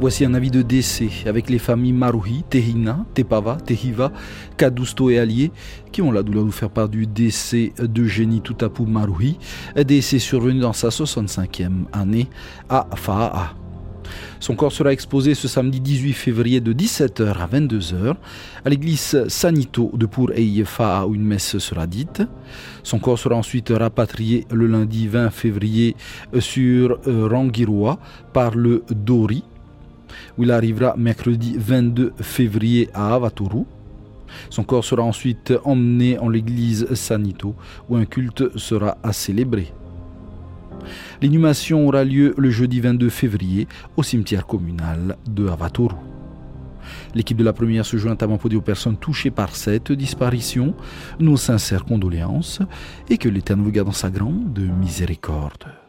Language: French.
Voici un avis de décès avec les familles Maruhi, Tehina, Tepava, Tehiva, Kadusto et Allier qui ont la douleur de faire part du décès d'Eugénie Tutapu Maruhi, décès survenu dans sa 65e année à Fa'a. Son corps sera exposé ce samedi 18 février de 17h à 22h à l'église Sanito de Pour Fa'a où une messe sera dite. Son corps sera ensuite rapatrié le lundi 20 février sur Rangiroa par le Dori où il arrivera mercredi 22 février à Avaturu. Son corps sera ensuite emmené en l'église Sanito, où un culte sera à célébrer. L'inhumation aura lieu le jeudi 22 février au cimetière communal de Avaturu. L'équipe de la première se joint avant pour aux personnes touchées par cette disparition nos sincères condoléances et que l'Éternel vous garde dans sa grande miséricorde.